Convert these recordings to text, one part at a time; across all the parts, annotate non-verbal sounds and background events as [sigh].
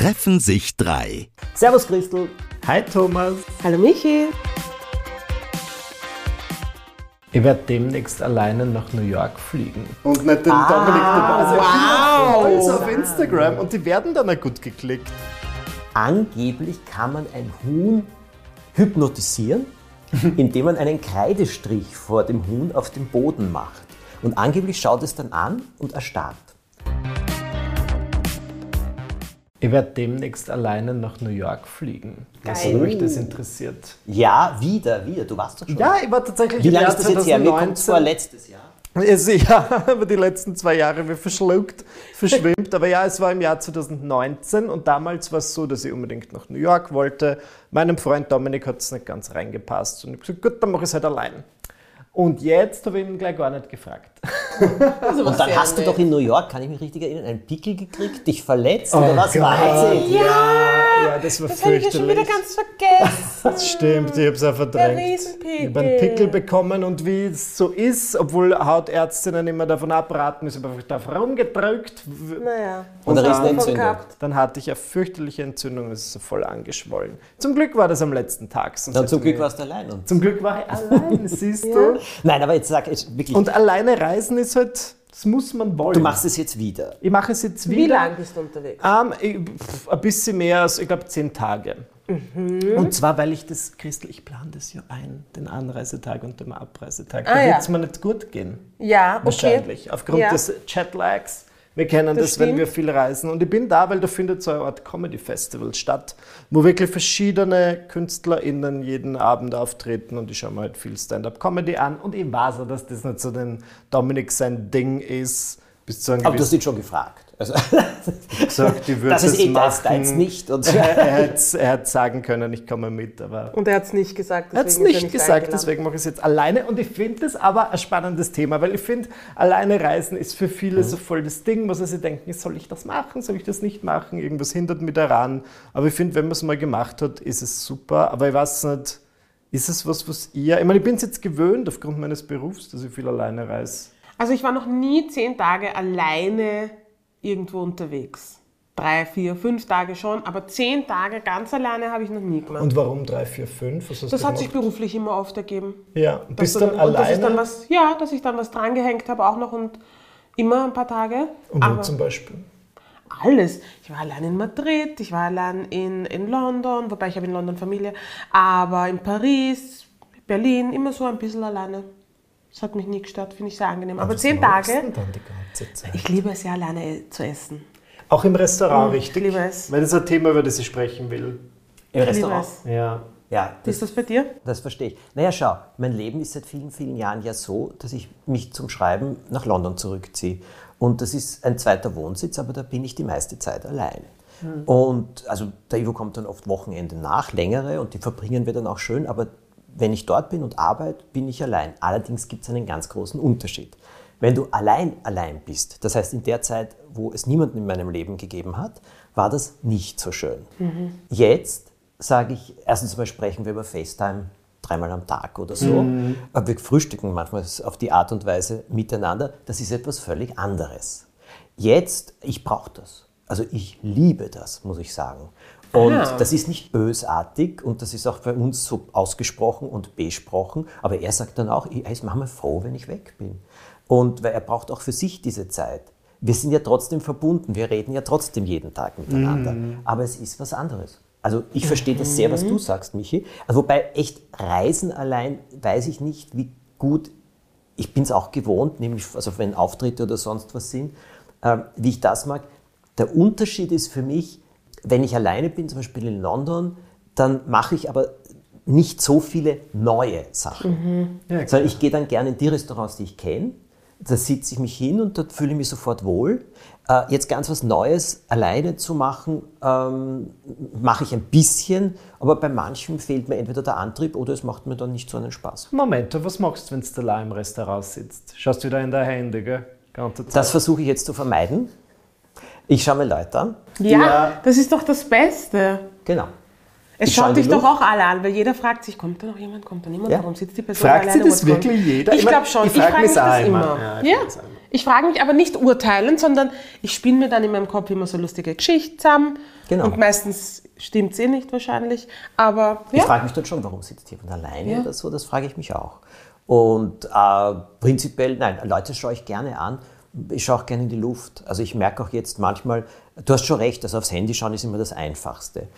Treffen sich drei. Servus Christel. Hi Thomas. Hallo Michi. Ich werde demnächst alleine nach New York fliegen. Und nicht den Ah, Dominik dabei. Wow. Alles auf Instagram und die werden dann auch gut geklickt. Angeblich kann man ein Huhn hypnotisieren, [laughs] indem man einen Kreidestrich vor dem Huhn auf dem Boden macht. Und angeblich schaut es dann an und erstarrt. Ich werde demnächst alleine nach New York fliegen. Was Geil. mich das interessiert. Ja, wieder, wieder. Du warst doch schon. Ja, ich war tatsächlich Wie lange ist das jetzt her? Mir kommt 2019. vor letztes Jahr. Es, ja, [laughs] über die letzten zwei Jahre wie verschluckt, verschwimmt. Aber ja, es war im Jahr 2019 und damals war es so, dass ich unbedingt nach New York wollte. Meinem Freund Dominik hat es nicht ganz reingepasst. Und ich habe gesagt, gut, dann mache ich es halt allein. Und jetzt habe ich ihn gleich gar nicht gefragt. Also Und dann hast du doch in New York, kann ich mich richtig erinnern, einen Pickel gekriegt, dich verletzt oder was war erzählt? Ja, ja, das war Das habe ich ja schon wieder fürchterlich. ganz vergessen. Das stimmt, ich habe es auch verdrängt. Der Riesenpickel. Ich habe einen Pickel bekommen und wie es so ist, obwohl Hautärztinnen immer davon abraten, ist einfach drauf rumgedrückt. Naja. Und da ist eine Davon Entzündung. gehabt. Dann hatte ich eine fürchterliche Entzündung, es ist so voll angeschwollen. Zum Glück war das am letzten Tag. sonst Dann zum Glück warst du allein. Und Zum Glück war ich allein, [laughs] siehst du? Nein, aber jetzt sag ich wirklich, Und alleine reisen ist halt, das muss man wollen. du machst es jetzt wieder. ich mache es jetzt wieder. Wie lange bist du unterwegs? Ähm, ich, pf, ein bisschen mehr als, ich glaube, zehn Tage. Mhm. Und zwar, weil ich das, Christel, ich plane das ja ein, den Anreisetag und den Abreisetag. Ah, da ja. wird es mir nicht gut gehen. Ja, okay. Wahrscheinlich. Aufgrund Ja. des Jetlags. Wir kennen das, Das wenn wir viel reisen. Und ich bin da, weil da findet so eine Art Comedy-Festival statt, wo wirklich verschiedene KünstlerInnen jeden Abend auftreten und ich schaue mir halt viel Stand-Up-Comedy an. Und ich weiß auch, dass das nicht so den Dominik sein Ding ist. Bis zu einem Aber du hast ihn schon gefragt. Also, gesagt, ich würde das ist das eh machen. deins nicht. Und er, er hätte er hätte sagen können, ich komme mit, aber Und er hat es nicht gesagt. er hat es nicht gesagt, eingeladen. deswegen mache ich es jetzt alleine. Und ich finde das aber ein spannendes Thema, weil ich finde, alleine reisen ist für viele so voll das Ding, wo sie sich denken, soll ich das machen, soll ich das nicht machen, irgendwas hindert mich daran. Aber ich finde, wenn man es mal gemacht hat, ist es super. Aber ich weiß nicht, ist es was, was ihr, ich meine, ich bin es jetzt gewöhnt aufgrund meines Berufs, dass ich viel alleine reise. Also ich war noch nie zehn Tage alleine irgendwo unterwegs. Drei, vier, fünf Tage schon, aber zehn Tage ganz alleine habe ich noch nie gemacht. Und warum drei, vier, fünf? Das hat sich beruflich immer oft ergeben. Ja, bist dann und alleine? Dass dann was, ja, dass ich dann was drangehängt habe auch noch und immer ein paar Tage. und wo aber zum Beispiel? alles. Ich war allein in Madrid, ich war allein in, in London, wobei ich habe in London Familie, aber in Paris, Berlin, immer so ein bisschen alleine. Das hat mich nie gestört, finde ich sehr angenehm. Aber Was zehn Tage, dann die ganze Zeit? ich liebe es ja alleine zu essen. Auch im Restaurant, Mm, richtig? ich liebe es. Weil das ist ein Thema, über das ich sprechen will. Im Ich liebe Restaurant. es. Ja. Ja, Wie ist das bei dir? Das verstehe ich. Naja, schau, mein Leben ist seit vielen, vielen Jahren ja so, dass ich mich zum Schreiben nach London zurückziehe. Und das ist ein zweiter Wohnsitz, aber da bin ich die meiste Zeit allein. Und also der Ivo kommt dann oft Wochenende nach, längere, und die verbringen wir dann auch schön, aber wenn ich dort bin und arbeite, bin ich allein. Allerdings gibt es einen ganz großen Unterschied. Wenn du allein allein bist, das heißt in der Zeit, wo es niemanden in meinem Leben gegeben hat, war das nicht so schön. Jetzt sage ich, erstens mal sprechen wir über FaceTime dreimal am Tag oder so. Aber wir frühstücken manchmal auf die Art und Weise miteinander. Das ist etwas völlig anderes. Jetzt, ich brauche das. Also ich liebe das, muss ich sagen. Und Ah. das ist nicht bösartig und das ist auch bei uns so ausgesprochen und besprochen. Aber er sagt dann auch, er ist manchmal froh, wenn ich weg bin. Und weil er braucht auch für sich diese Zeit. Wir sind ja trotzdem verbunden, wir reden ja trotzdem jeden Tag miteinander. Aber es ist was anderes. Also ich verstehe das sehr, was du sagst, Michi. Also wobei echt Reisen allein weiß ich nicht, wie gut ich bin es auch gewohnt, nämlich also wenn Auftritte oder sonst was sind, ähm, wie ich das mag. Der Unterschied ist für mich, wenn ich alleine bin, zum Beispiel in London, dann mache ich aber nicht so viele neue Sachen. Ja, Sondern ich gehe dann gerne in die Restaurants, die ich kenne. Da sitze ich mich hin und dort fühle ich mich sofort wohl. Äh, jetzt ganz was Neues alleine zu machen, ähm, mache ich ein bisschen, aber bei manchem fehlt mir entweder der Antrieb oder es macht mir dann nicht so einen Spaß. Moment, was machst du, wenn du allein im Restaurant sitzt? Schaust du wieder in dein Handy, gell? Ganze Zeit. Das versuche ich jetzt zu vermeiden. Ich schaue mir Leute an. Ja, Ja. das ist doch das Beste. Genau. Es Ich schaut dich doch auch alle an, weil jeder fragt sich, kommt da noch jemand, kommt da niemand, Ja. warum sitzt die Person Fragt alleine? sie das what's wrong? wirklich jeder? Ich Ich glaube schon. ich Ich, frag frage mich das immer. Ja, ich Ja, ich frage mich aber nicht urteilend, sondern ich spinne mir dann in meinem Kopf immer so lustige Geschichten zusammen. Genau. Und meistens stimmt es eh nicht wahrscheinlich. Aber Ich ja, frage mich dann schon, warum sitzt jemand alleine Ja. oder so, das frage ich mich auch. Und äh, prinzipiell, nein, Leute schaue ich gerne an. Ich schaue auch gerne in die Luft. Also ich merke auch jetzt manchmal, du hast schon recht, also aufs Handy schauen ist immer das Einfachste.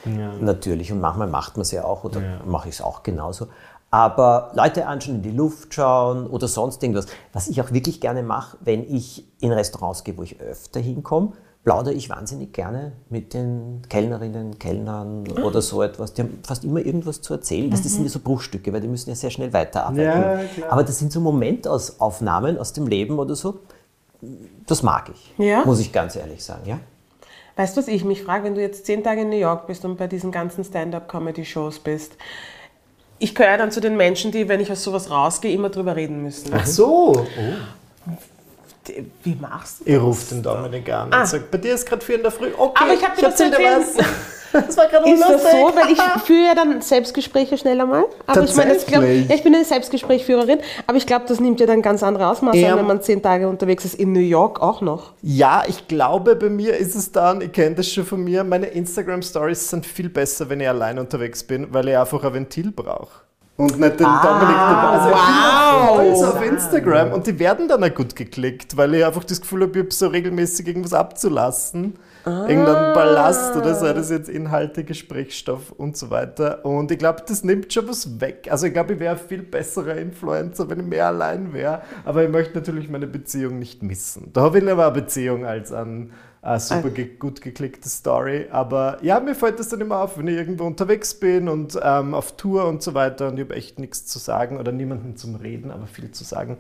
Natürlich. Und manchmal macht man es ja auch oder mache ich es auch genauso. Aber Leute anschauen, in die Luft schauen oder sonst irgendwas. Was ich auch wirklich gerne mache, wenn ich in Restaurants gehe, wo ich öfter hinkomme, plaudere ich wahnsinnig gerne mit den Kellnerinnen, Kellnern oder so etwas. Die haben fast immer irgendwas zu erzählen. Das, das sind ja so Bruchstücke, weil die müssen ja sehr schnell weiterarbeiten. Ja. Aber das sind so Momentaufnahmen aus dem Leben oder so. Das mag ich, Ja? muss ich ganz ehrlich sagen. Ja? Weißt du, was ich mich frage, wenn du jetzt zehn Tage in New York bist und bei diesen ganzen Stand-up-Comedy-Shows bist? Ich gehöre dann zu den Menschen, die, wenn ich aus sowas rausgehe, immer drüber reden müssen. Ach so. Die- Wie machst du Ich rufe den Dominik an Ah. und sage, bei dir ist gerade vier in der Früh. Okay, Aber ich hab dir was zu erzählen. was. [laughs] Das war gerade Ist das so? Weil ich [laughs] führe ja dann Selbstgespräche schnell einmal. Aber ich meine, das glaub, ja, ich bin eine Selbstgesprächführerin, aber ich glaube, das nimmt ja dann ganz andere Ausmaße Ja. an, wenn man zehn Tage unterwegs ist, in New York auch noch. Ja, ich glaube, bei mir ist es dann, ich kenne das schon von mir, meine Instagram-Stories sind viel besser, wenn ich allein unterwegs bin, weil ich einfach ein Ventil brauche. Und nicht den Dominik dabei. Also wow. auf auf Instagram und die werden dann auch gut geklickt, weil ich einfach das Gefühl habe, ich habe so regelmäßig irgendwas abzulassen. Irgendein Ballast oder sei das jetzt Inhalte, Gesprächsstoff und so weiter. Und ich glaube, das nimmt schon was weg. Also ich glaube, ich wäre ein viel besserer Influencer, wenn ich mehr allein wäre. Aber ich möchte natürlich meine Beziehung nicht missen. Da habe ich lieber eine Beziehung als an eine super ge gut geklickte Story. Aber ja, mir fällt das dann immer auf, wenn ich irgendwo unterwegs bin und ähm, auf Tour und so weiter und ich habe echt nichts zu sagen oder niemanden zum Reden, aber viel zu sagen.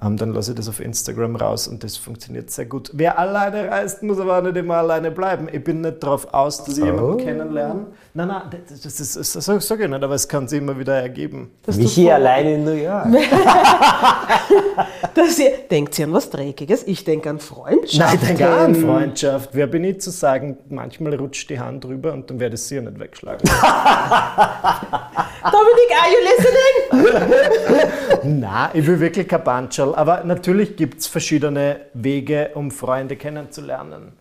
Ähm, dann lasse ich das auf Instagram raus und das funktioniert sehr gut. Wer alleine reist, muss aber auch nicht immer alleine bleiben. Ich bin nicht darauf aus, dass ich jemanden kennenlerne. Nein, nein, das, das, ist- das, das sage ich nicht, aber es kann sich immer wieder ergeben. Michi vor- alleine in New York. [laughs] Dass ihr, denkt ihr an was Dreckiges? Ich denke an Freundschaft. Ich denke auch an Freundschaft. Wer bin ich zu sagen, manchmal rutscht die Hand drüber und dann werde ich sie ja nicht wegschlagen. [laughs] Dominik, are you listening? [laughs] Na, ich will wirklich kein Banschal, aber natürlich gibt es verschiedene Wege, um Freunde kennenzulernen.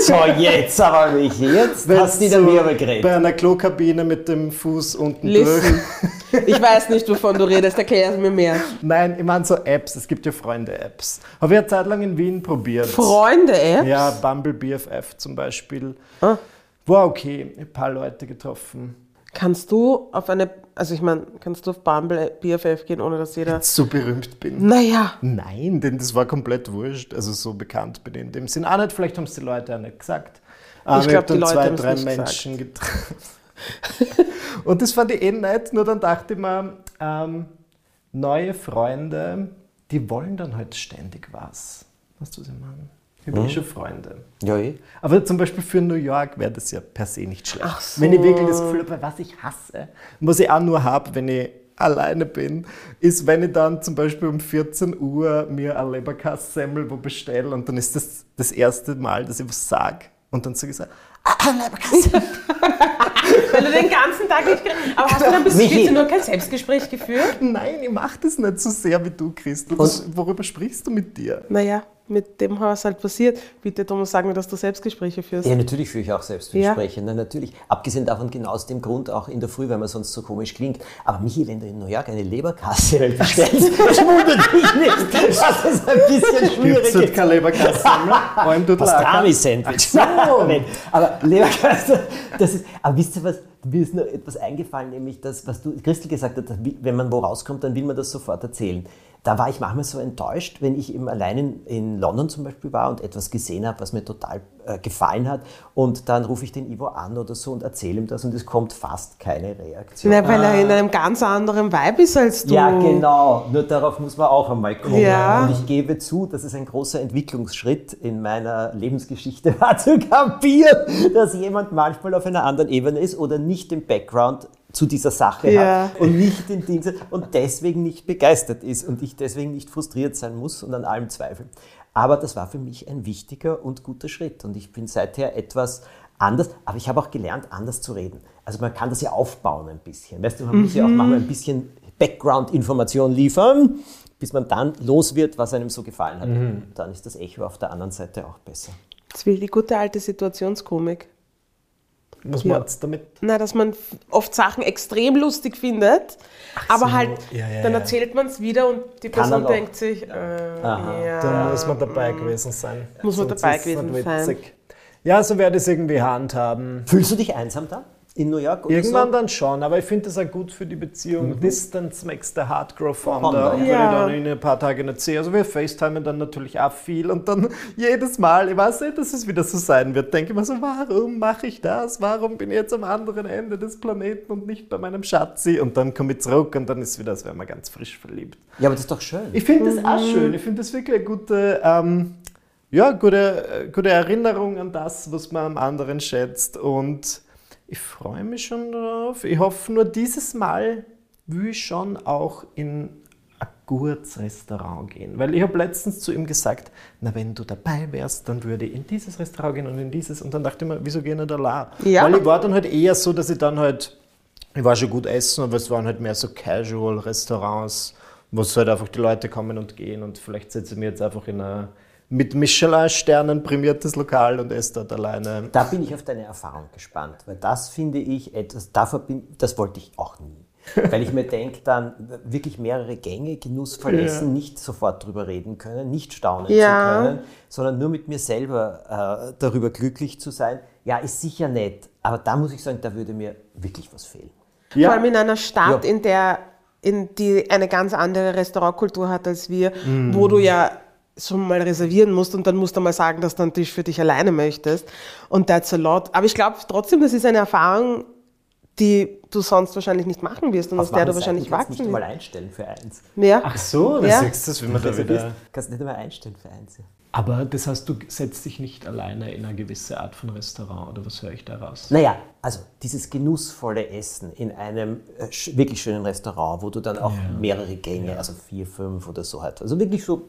So, jetzt aber Michi, jetzt hast du wieder mir geredet. Bei einer Klokabine mit dem Fuß unten Listen. durch. [laughs] Ich weiß nicht, wovon du redest, erklär es mir mehr. Nein, ich meine so Apps, es gibt ja Freunde-Apps. Habe ich eine Zeit lang in Wien probiert. Freunde, ey? Ja, Bumble BFF zum Beispiel. Ah. War okay, ein paar Leute getroffen. Kannst du auf eine, also ich meine, kannst du auf Bumble BFF gehen, ohne dass jeder. So berühmt bin. Naja, Nein, denn das war komplett wurscht. Also so bekannt bin ich in dem Sinn auch nicht. Vielleicht haben es die Leute auch nicht gesagt. Aber glaub, hab dann die Leute zwei, drei Menschen getroffen. [laughs] Und das fand ich eh nett. Nur dann dachte ich mir, ähm, neue Freunde, die wollen dann halt ständig was. Weißt du, was ich meine? Eh schon Freunde. Ja, eh. Aber zum Beispiel für New York wäre das ja per se nicht schlecht. Ach so. Wenn ich wirklich das Gefühl habe, was ich hasse, was ich auch nur habe, wenn ich alleine bin, ist, wenn ich dann zum Beispiel um 14 Uhr mir eine Leberkassemmel wo bestelle und dann ist das das erste Mal, dass ich was sage. Und dann sage ich so, ah, Leberkassemmel. [laughs] weil du den ganzen Tag nicht. Aber hast du dann bis Michi. 14 Uhr kein Selbstgespräch geführt? Nein, ich mache das nicht so sehr wie du, Christel. Was, worüber sprichst du mit dir? Naja, mit dem, was halt passiert. Bitte, Thomas, sag mir, dass du Selbstgespräche führst. Ja, natürlich führe ich auch selbst Ja. Na, natürlich. Abgesehen davon, genau aus dem Grund, auch in der Früh, weil man sonst so komisch klingt. Aber Michi, wenn du in New York eine Leberkasse bestellst, [laughs] das wundert mich nicht, [laughs] dass es ein bisschen schwierig halt ist. keine Leberkassemmel? Pastrami-Sandwich. [laughs] Nein, aber Leberkasse, das ist, aber wisst ihr was, mir ist nur etwas eingefallen, nämlich das, was du, Christel gesagt hat, wenn man wo rauskommt, dann will man das sofort erzählen. Da war ich manchmal so enttäuscht, wenn ich eben allein in, in London zum Beispiel war und etwas gesehen habe, was mir total äh, gefallen hat und dann rufe ich den Ivo an oder so und erzähle ihm das und es kommt fast keine Reaktion. Na, weil er in einem ganz anderen Vibe ist als du. Ja, genau. Nur darauf muss man auch einmal kommen. Ja. Und ich gebe zu, dass es ein großer Entwicklungsschritt in meiner Lebensgeschichte [laughs] war, zu kapieren, dass jemand manchmal auf einer anderen Ebene ist oder nicht den Background zu dieser Sache Ja. hat und nicht den Ding und deswegen nicht begeistert ist und ich deswegen nicht frustriert sein muss und an allem zweifeln. Aber das war für mich ein wichtiger und guter Schritt und ich bin seither etwas anders, aber ich habe auch gelernt, anders zu reden. Also man kann das ja aufbauen ein bisschen. Weißt du, man muss ja auch manchmal ein bisschen Background-Information liefern, bis man dann los wird, was einem so gefallen hat. Und dann ist das Echo auf der anderen Seite auch besser. Das ist wie die gute alte Situationskomik. Was Ja. meinst du damit? Na, dass man oft Sachen extrem lustig findet, aber so, halt, ja, ja, dann ja. erzählt man es wieder und die Kann Person denkt sich, äh, ja. Da muss man dabei gewesen sein. Muss man Sonst dabei gewesen sein. witzig. Ja, so werde ich es irgendwie handhaben. Fühlst du dich einsam da in New York? Oder Irgendwann so? dann schon, aber ich finde das auch gut für die Beziehung. Distance makes the heart grow fonder. Und wenn ja. ich dann in ein paar Tage nicht sehe, also wir FaceTimen dann natürlich auch viel und dann [laughs] jedes Mal, ich weiß nicht, dass es wieder so sein wird, denke ich mir so, warum mache ich das? Warum bin ich jetzt am anderen Ende des Planeten und nicht bei meinem Schatzi? Und dann komme ich zurück und dann ist es wieder, als wäre man ganz frisch verliebt. Ja, aber das ist doch schön. Ich finde das auch schön. Ich finde das wirklich eine gute, ähm, ja, gute, äh, gute Erinnerung an das, was man am anderen schätzt. Und ich freue mich schon darauf. Ich hoffe nur, dieses Mal will ich schon auch in ein gutes Restaurant gehen. Weil ich habe letztens zu ihm gesagt, na, wenn du dabei wärst, dann würde ich in dieses Restaurant gehen und in dieses. Und dann dachte ich mir, wieso gehen nicht allein? Ja. Weil ich war dann halt eher so, dass ich dann halt ich war schon gut essen, aber es waren halt mehr so Casual-Restaurants, wo es halt einfach die Leute kommen und gehen und vielleicht setze ich mich jetzt einfach in ein mit Michelin-Sternen prämiertes Lokal und esse dort alleine. Da bin ich auf deine Erfahrung gespannt, weil das finde ich etwas, davor bin, das wollte ich auch nie. Weil ich mir [laughs] denke, dann wirklich mehrere Gänge genussvoll essen, nicht sofort drüber reden können, nicht staunen Ja. zu können, sondern nur mit mir selber äh, darüber glücklich zu sein. Ja, ist sicher nett, aber da muss ich sagen, da würde mir wirklich was fehlen. Vor allem in einer Stadt, Ja. in der in die eine ganz andere Restaurantkultur hat als wir, Mhm. wo du ja so mal reservieren musst und dann musst du mal sagen, dass du einen Tisch für dich alleine möchtest. Und that's a lot. Aber ich glaube trotzdem, das ist eine Erfahrung, die du sonst wahrscheinlich nicht machen wirst und aus der du wahrscheinlich kannst nicht wachsen mal wirst. einstellen für eins. Ja. Ach so, Ja. siehst du das, wie man da wieder... kannst nicht einmal einstellen für eins. ja. Aber das heißt, du setzt dich nicht alleine in eine gewisse Art von Restaurant oder was höre ich da raus? Naja, also dieses genussvolle Essen in einem äh, wirklich schönen Restaurant, wo du dann auch mehrere Gänge, also vier, fünf oder so hast. Also wirklich so,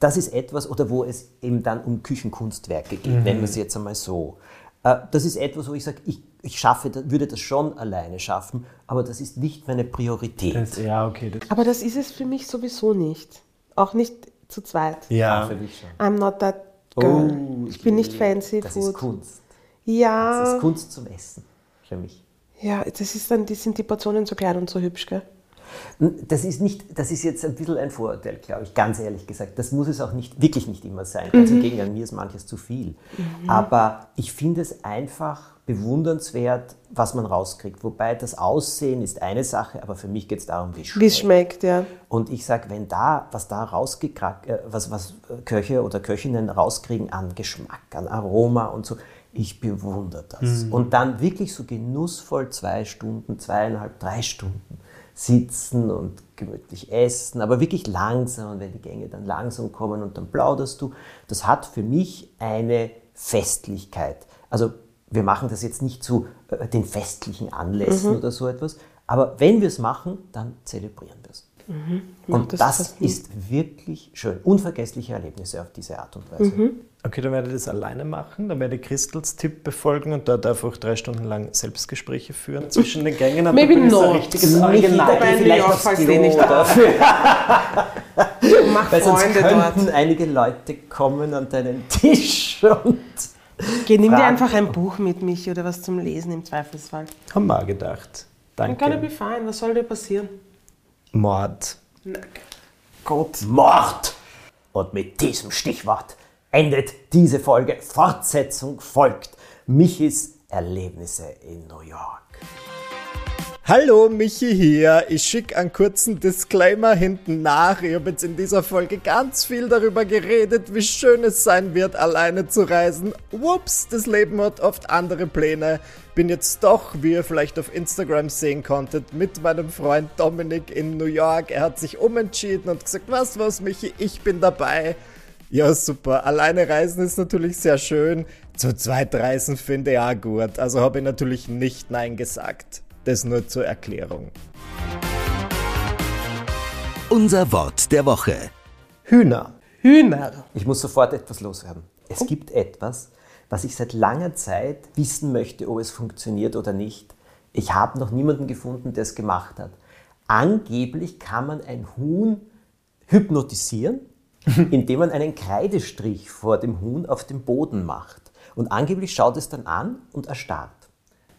das ist etwas, oder wo es eben dann um Küchenkunstwerke geht, nennen wir es jetzt einmal so. Äh, Das ist etwas, wo ich sage, ich, ich schaffe, würde das schon alleine schaffen, aber das ist nicht meine Priorität. Das, ja, okay. Das, Aber das ist es für mich sowieso nicht. Auch nicht zu zweit. Ja, Für mich schon. I'm not that girl. Oh, ich bin nicht fancy Das food. ist Kunst. Ja. Das ist Kunst zum Essen für mich. Ja, das ist dann, die sind die Portionen so klein und so hübsch, gell? Das ist, nicht, das ist jetzt ein bisschen ein Vorurteil, glaube ich, ganz ehrlich gesagt. Das muss es auch nicht, wirklich nicht immer sein. Ganz im Gegenteil, mir ist manches zu viel. Aber ich finde es einfach bewundernswert, was man rauskriegt. Wobei das Aussehen ist eine Sache, aber für mich geht es darum, wie es Wie schmeckt, ja. und ich sage, wenn da, was da rausgekrackt, äh, was, was Köche oder Köchinnen rauskriegen an Geschmack, an Aroma und so, ich bewundere das. Und dann wirklich so genussvoll zwei Stunden, zweieinhalb, drei Stunden sitzen und gemütlich essen, aber wirklich langsam und wenn die Gänge dann langsam kommen und dann plauderst du, das hat für mich eine Festlichkeit. Also wir machen das jetzt nicht zu äh, den festlichen Anlässen oder so etwas, aber wenn wir es machen, dann zelebrieren wir es. Und das das, ist wirklich schön. Unvergessliche Erlebnisse auf diese Art und Weise. Okay, dann werde ich das alleine machen. Dann werde ich Christels Tipp befolgen und dort einfach drei Stunden lang Selbstgespräche führen zwischen den Gängen. Und Maybe not. richtiges Original. vielleicht du Klo eh nicht dafür. [laughs] Mach Weil sonst Freunde könnten dort. einige Leute kommen an deinen [laughs] Tisch und Geh, nimm dir einfach ein Buch mit, Michi, oder was zum Lesen im Zweifelsfall. Haben wir auch gedacht. Dann kann er be Danke. fine. Was soll dir passieren? Mord. Gott. Mord. Und mit diesem Stichwort endet diese Folge. Fortsetzung folgt. Michis Erlebnisse in New York. Hallo, Michi hier. Ich schicke einen kurzen Disclaimer hinten nach. Ich habe jetzt in dieser Folge ganz viel darüber geredet, wie schön es sein wird, alleine zu reisen. Whoops, das Leben hat oft andere Pläne. Bin jetzt doch, wie ihr vielleicht auf Instagram sehen konntet, mit meinem Freund Dominik in New York. Er hat sich umentschieden und gesagt, was, was, Michi, ich bin dabei. Ja, super. Alleine reisen ist natürlich sehr schön. Zu zweit reisen finde ich auch gut. Also habe ich natürlich nicht Nein gesagt. Das nur zur Erklärung. Unser Wort der Woche. Hühner. Hühner. Ich muss sofort etwas loswerden. Es gibt etwas, was ich seit langer Zeit wissen möchte, ob es funktioniert oder nicht. Ich habe noch niemanden gefunden, der es gemacht hat. Angeblich kann man ein Huhn hypnotisieren, [laughs] indem man einen Kreidestrich vor dem Huhn auf dem Boden macht. Und angeblich schaut es dann an und erstarrt.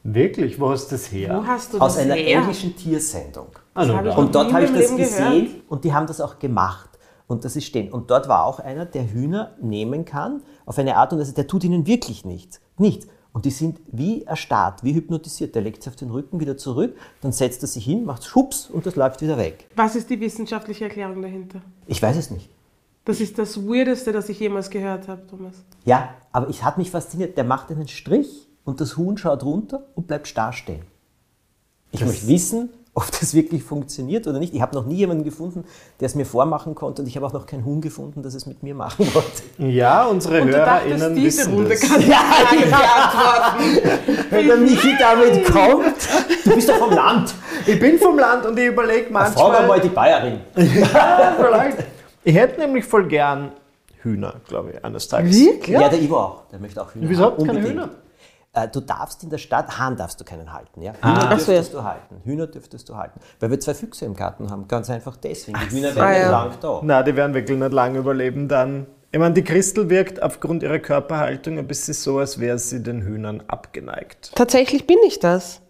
Wirklich? Wo hast du das her? Wo hast du Aus das einer her? englischen Tiersendung. Ah, na hab ich da. noch Und dort habe ich das Leben gesehen gehört. und die haben das auch gemacht. Und das ist stehen. Und dort war auch einer, der Hühner nehmen kann, auf eine Art und Weise, der tut ihnen wirklich nichts. Nichts. Und die sind wie erstarrt, wie hypnotisiert. Der legt sich auf den Rücken wieder zurück, dann setzt er sich hin, macht Schubs und das läuft wieder weg. Was ist die wissenschaftliche Erklärung dahinter? Ich weiß es nicht. Das ist das Weirdeste, das ich jemals gehört habe, Thomas. Ja, aber es hat mich fasziniert. Der macht einen Strich und das Huhn schaut runter und bleibt starr stehen. Ich möchte wissen, ob das wirklich funktioniert oder nicht. Ich habe noch nie jemanden gefunden, der es mir vormachen konnte und ich habe auch noch kein Huhn gefunden, das es mit mir machen wollte. Ja, unsere Und du dachtest, HörerInnen diese wissen Runde das. kann ich Frage beantworten. Wenn der Michi damit kommt, du bist doch vom Land. Ich bin vom Land und ich überlege Frag manchmal... mal die Bayerin. Ja, vielleicht. Ich hätte nämlich voll gern Hühner, glaube ich, eines Tages. Wirklich? Ja, der Ivo auch. Der möchte auch Hühner Wieso habt ihr keine. Hühner? Äh, Du darfst in der Stadt, Hahn darfst du keinen halten. Ja? Ah. Hühner so, dürftest du halten. Hühner dürftest du halten. Weil wir zwei Füchse im Garten haben. Ganz einfach deswegen. Die Hühner so. werden Ah, nicht ja. lang da. Na, die werden wirklich nicht lange überleben dann. Ich meine, die Christel wirkt aufgrund ihrer Körperhaltung ein bisschen so, als wäre sie den Hühnern abgeneigt. Tatsächlich bin ich das.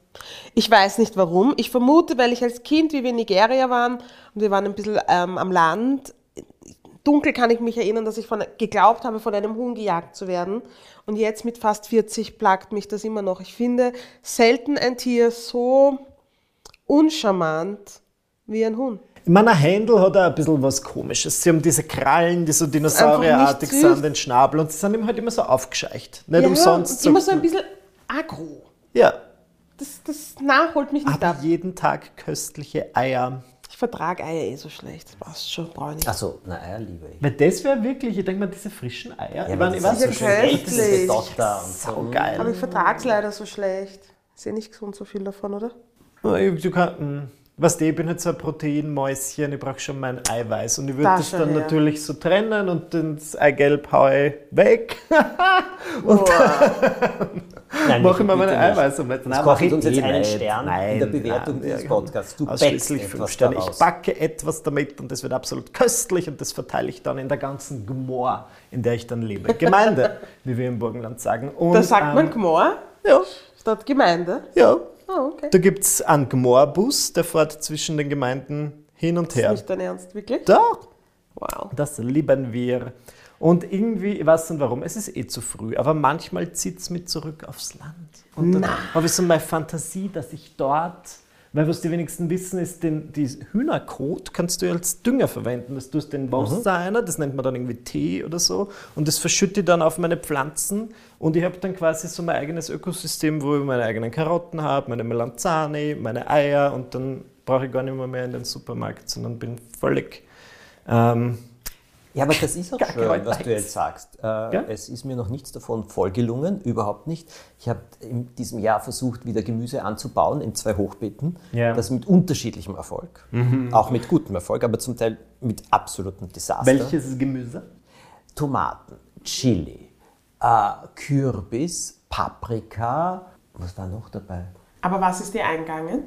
Ich weiß nicht warum. Ich vermute, weil ich als Kind, wie wir in Nigeria waren, und wir waren ein bisschen ähm, am Land, dunkel kann ich mich erinnern, dass ich von, geglaubt habe, von einem Huhn gejagt zu werden. Und jetzt mit fast 40 plagt mich das immer noch. Ich finde selten ein Tier so uncharmant wie ein Huhn. Ich meine, ein Händel hat auch ein bisschen was Komisches. Sie haben diese Krallen, die so dinosaurierartig sind, den Schnabel und sie sind ihm halt immer so aufgescheucht. Nicht Ja, umsonst. und immer so ein bisschen aggro. Ja, Das, das na, holt mich nicht aber ab. jeden Tag köstliche Eier. Ich vertrage Eier eh so schlecht. Das passt schon, brauche ich nicht. Achso, na Eier liebe ich. Weil das wäre wirklich, ich denke mal, diese frischen Eier. ich weil meine, ich das weiß ist nicht, so schön köstlich. so geil. Aber ich vertrage es leider so schlecht. Ist eh nicht gesund, so viel davon, oder? Du kannst, weißt du, ich bin halt so ein Proteinmäuschen, ich brauche schon mein Eiweiß. Und ich würde Da das schon, dann ja. natürlich so trennen und das Eigelb haue ich weg. [laughs] Nein, Mache ich mir meine bitte nicht. Eiweißomeletten. Das Nein, kostet uns jetzt eh einen nicht. Stern in der Bewertung dieses ja, Podcasts. Du Ausschließlich fünf etwas Sterne. Ich backe etwas damit und das wird absolut köstlich und das verteile ich dann in der ganzen Gmor, in der ich dann lebe. Gemeinde, [laughs] wie wir im Burgenland sagen. Und, Da sagt man ähm, Gmor Ja, statt Gemeinde. ja. Oh, okay. Da gibt es einen Gmor-Bus, der fährt zwischen den Gemeinden hin und her. Nicht dein Ernst, wirklich? Doch, Wow. das lieben wir. Und irgendwie, ich weiß nicht warum, es ist eh zu früh, aber manchmal zieht es mich zurück aufs Land. Und dann habe ich so meine Fantasie, dass ich dort, weil was die wenigsten wissen, ist, den, die Hühnerkot kannst du als Dünger verwenden. Das tust du in Wasser einer, das nennt man dann irgendwie Tee oder so. Und das verschütte ich dann auf meine Pflanzen. Und ich habe dann quasi so mein eigenes Ökosystem, wo ich meine eigenen Karotten habe, meine Melanzane, meine Eier und dann brauche ich gar nicht mehr, mehr in den Supermarkt, sondern bin völlig ähm, Ja, aber das ist auch [laughs] Gar schön, was du jetzt sagst. Äh, Es ist mir noch nichts davon voll gelungen, überhaupt nicht. Ich habe in diesem Jahr versucht, wieder Gemüse anzubauen in zwei Hochbeeten. Ja. Das mit unterschiedlichem Erfolg. Auch mit gutem Erfolg, aber zum Teil mit absolutem Desaster. Welches Gemüse? Tomaten, Chili, äh, Kürbis, Paprika. Was war noch dabei? Aber was ist dir eingegangen?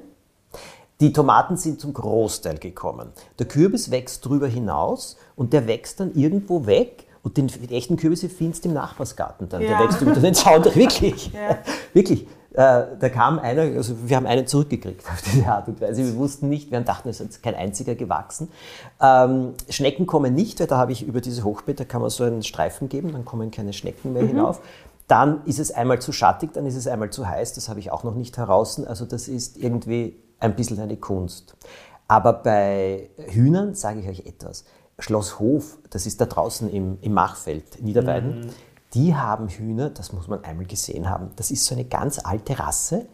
Die Tomaten sind zum Großteil gekommen. Der Kürbis wächst drüber hinaus und der wächst dann irgendwo weg. Und den, die echten Kürbisse findest du im Nachbarsgarten dann. Der Ja. wächst über den Zaun. [laughs] Wirklich. Ja. Wirklich. Äh, da kam einer, also wir haben einen zurückgekriegt auf diese Art und Weise. Wir wussten nicht, wir dachten, es ist kein einziger gewachsen. Ähm, Schnecken kommen nicht, weil da habe ich über diese Hochbeete, kann man so einen Streifen geben, dann kommen keine Schnecken mehr hinauf. Dann ist es einmal zu schattig, dann ist es einmal zu heiß, das habe ich auch noch nicht heraus. Also das ist irgendwie ein bisschen eine Kunst. Aber bei Hühnern sage ich euch etwas. Schloss Hof, das ist da draußen im, im Machfeld, Niederweiden, die haben Hühner, das muss man einmal gesehen haben. Das ist so eine ganz alte Rasse.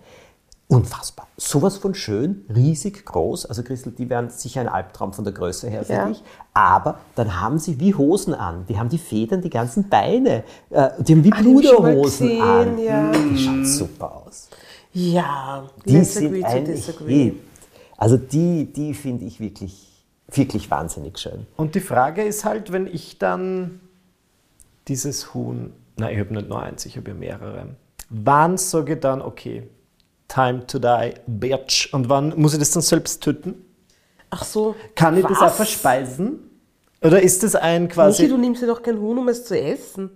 Unfassbar. Sowas von schön, riesig groß. Also Christel, die wären sicher ein Albtraum von der Größe her für Ja. dich. Aber dann haben sie wie Hosen an. Die haben die Federn, die ganzen Beine. Äh, die haben wie Ah, Bluderhosen an. ja. Die schauen super aus. Ja, Die let's sind agree to ein disagree. Hit. Also die, die finde ich wirklich, wirklich wahnsinnig schön. Und die Frage ist halt, wenn ich dann dieses Huhn Nein, ich habe nicht nur eins, ich habe ja mehrere. Wann sage ich dann, okay, time to die, bitch? Und wann muss ich das dann selbst töten? Ach so. Kann ich das Was? auch verspeisen? Oder ist das ein Michi, quasi. du nimmst ja doch kein Huhn, um es zu essen.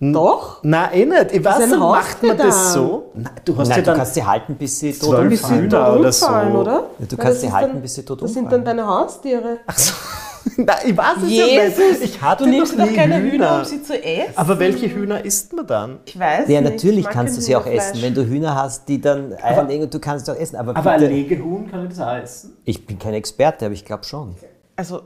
Doch? Nein, eh nicht. Ich weiß nicht, macht man das so? Nein, du hast Nein, ja du dann. kannst sie halten, bis sie tot Zwölf Bis sie tot oder so. umfallen, oder? Ja, du kannst das sie halten, dann, bis sie tot Das sind umfallen. dann deine Haustiere. Ach so. [laughs] Nein, ich weiß es ja Jesus, nicht. Ich hatte du nimmst noch doch keine Hühner. Hühner, um sie zu essen. Aber welche Hühner isst man dann? ich weiß Ja, nicht. natürlich kannst du sie auch essen. Wenn du Hühner hast, die dann Eier legen und du kannst sie auch essen. Aber, Aber ein Legehuhn kann ich das auch essen? ich bin kein Experte, aber ich glaube schon. Also,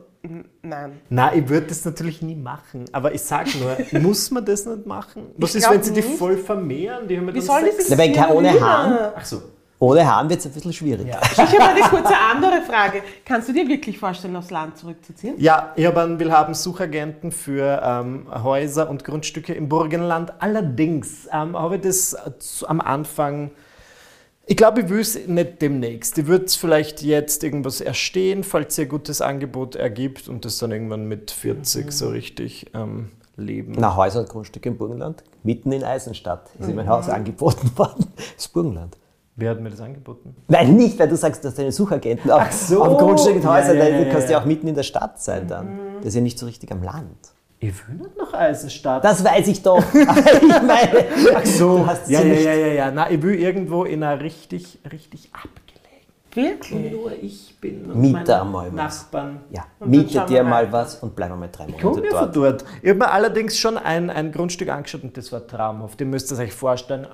nein. Nein, ich würde das natürlich nie machen. Aber ich sag nur, [laughs] muss man das nicht machen? Was Ich ist, wenn sie die nicht. voll vermehren? Die haben ja Wie soll die Sex. sich Na, wenn kein- ohne? Hahn. Ach so. Ohne Hahn wird es ein bisschen schwierig. Ich habe eine kurze andere Frage. Kannst du dir wirklich vorstellen, aufs Land zurückzuziehen? Ja, ich habe einen Willhaben-Suchagenten für ähm, Häuser und Grundstücke im Burgenland. Allerdings ähm, habe ich das äh, zu, am Anfang. Ich glaube, ich will es nicht demnächst. Ich würde es vielleicht jetzt irgendwas erstehen, falls ihr ein gutes Angebot ergibt und das dann irgendwann mit 40 so richtig ähm, leben. Na, Häuser und Grundstücke im Burgenland, mitten in Eisenstadt, ist mir mein Haus angeboten [laughs] worden. Das Burgenland. Wer hat mir das angeboten? Nein, nicht, weil du sagst, dass deine Suchagenten auf, so. auf Grundstücken und Häusern, Ja, ja, du ja, kannst ja. ja auch mitten in der Stadt sein dann. Das ist ja nicht so richtig am Land. Ich will nicht nach Eisenstadt. Das weiß ich doch. [laughs] Ich meine, Ach so, du hast sie ja, ja, ja, ja, ja. Na, ich will irgendwo in einer richtig, richtig abgelegen. Wirklich? Nur ich bin und Miete meine einmal. Nachbarn. Ja, Und miete dir mal was und bleib mal drei Komm Monate mir von dort. dort. Ich habe mir allerdings schon ein, ein Grundstück angeschaut und das war traumhaft. Ihr müsst es euch vorstellen.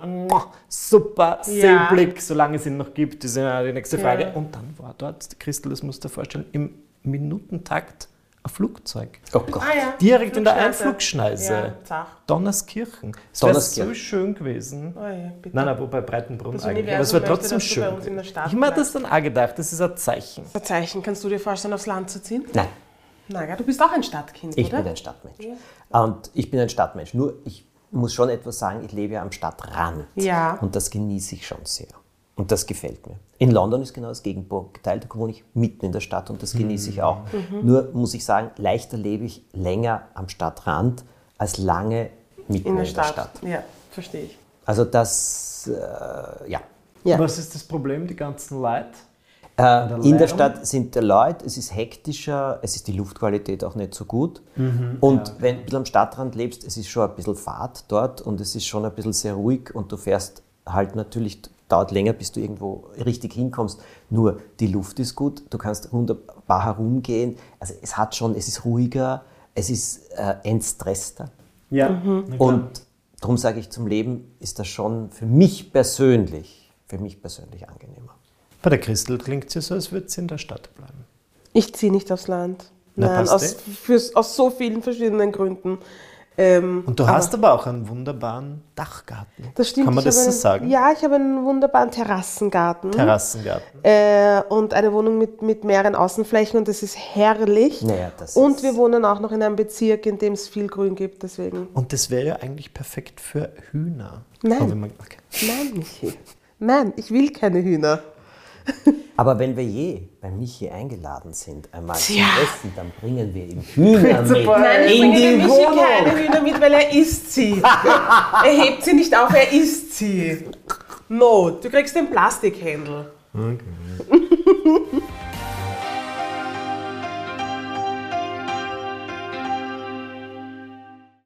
Super, Ja. Seeblick, solange es ihn noch gibt, das ist ja die nächste Frage. Ja. Und dann war dort, Christel, das musst du dir vorstellen, im Minutentakt ein Flugzeug. Oh Gott. Ah, ja. Direkt in der Flugschneise. Einflugschneise. Ja, zach. Donnerskirchen. Es wäre so schön gewesen. Oh ja, bitte. Nein, nein, wobei Breitenbrunn Das eigentlich. Aber es war trotzdem möchte, schön. Ich habe mir das dann auch gedacht, das ist ein Zeichen. Das Zeichen, kannst du dir vorstellen, aufs Land zu ziehen? Nein, Nein, gell? du bist auch ein Stadtkind, ich oder? bin ein Stadtmensch. Und ich bin ein Stadtmensch. Nur ich muss schon etwas sagen, ich lebe ja am Stadtrand. Ja. Und das genieße ich schon sehr. Und das gefällt mir. In London ist genau das Gegenteil. Da wohne ich mitten in der Stadt und das genieße ich auch. Mhm. Nur muss ich sagen, leichter lebe ich länger am Stadtrand als lange mitten in der Stadt. Stadt. Ja, verstehe ich. Also das, äh, ja. ja. Was ist das Problem, die ganzen Leute? Äh, in der Stadt sind die Leute, es ist hektischer, es ist die Luftqualität auch nicht so gut. und wenn du ein bisschen am Stadtrand lebst, es ist schon ein bisschen Fahrt dort und es ist schon ein bisschen sehr ruhig und du fährst halt natürlich, dauert länger, bis du irgendwo richtig hinkommst. Nur die Luft ist gut, du kannst wunderbar herumgehen. Also es hat schon, es ist ruhiger, es ist äh, entstresster. Ja. Mhm. Und darum sage ich, zum Leben ist das schon für mich persönlich, für mich persönlich angenehmer. Bei der Christel klingt es ja so, als würde sie in der Stadt bleiben. Ich ziehe nicht aufs Land. Na, Nein, aus, fürs, aus so vielen verschiedenen Gründen. Ähm, Und du hast aber auch einen wunderbaren Dachgarten. das stimmt. Kann man das so sagen? Ja, ich habe einen wunderbaren Terrassengarten. Terrassengarten. äh, und eine Wohnung mit, mit mehreren Außenflächen und das ist herrlich. Naja, das und ist- wir wohnen auch noch in einem Bezirk, in dem es viel Grün gibt, deswegen. Und das wäre ja eigentlich perfekt für Hühner. Nein. Aber man- okay. Nein, Michi. Nein, ich will keine Hühner. Aber wenn wir je bei Michi eingeladen sind, einmal Tja. zum Essen, dann bringen wir ihm Hühner mit. Nein, ich in bringe die dem Michi Wohnung. keine Hühner mit, weil er isst sie. [laughs] er hebt sie nicht auf, er isst sie. No, du kriegst den Plastikhändel. Okay. [laughs]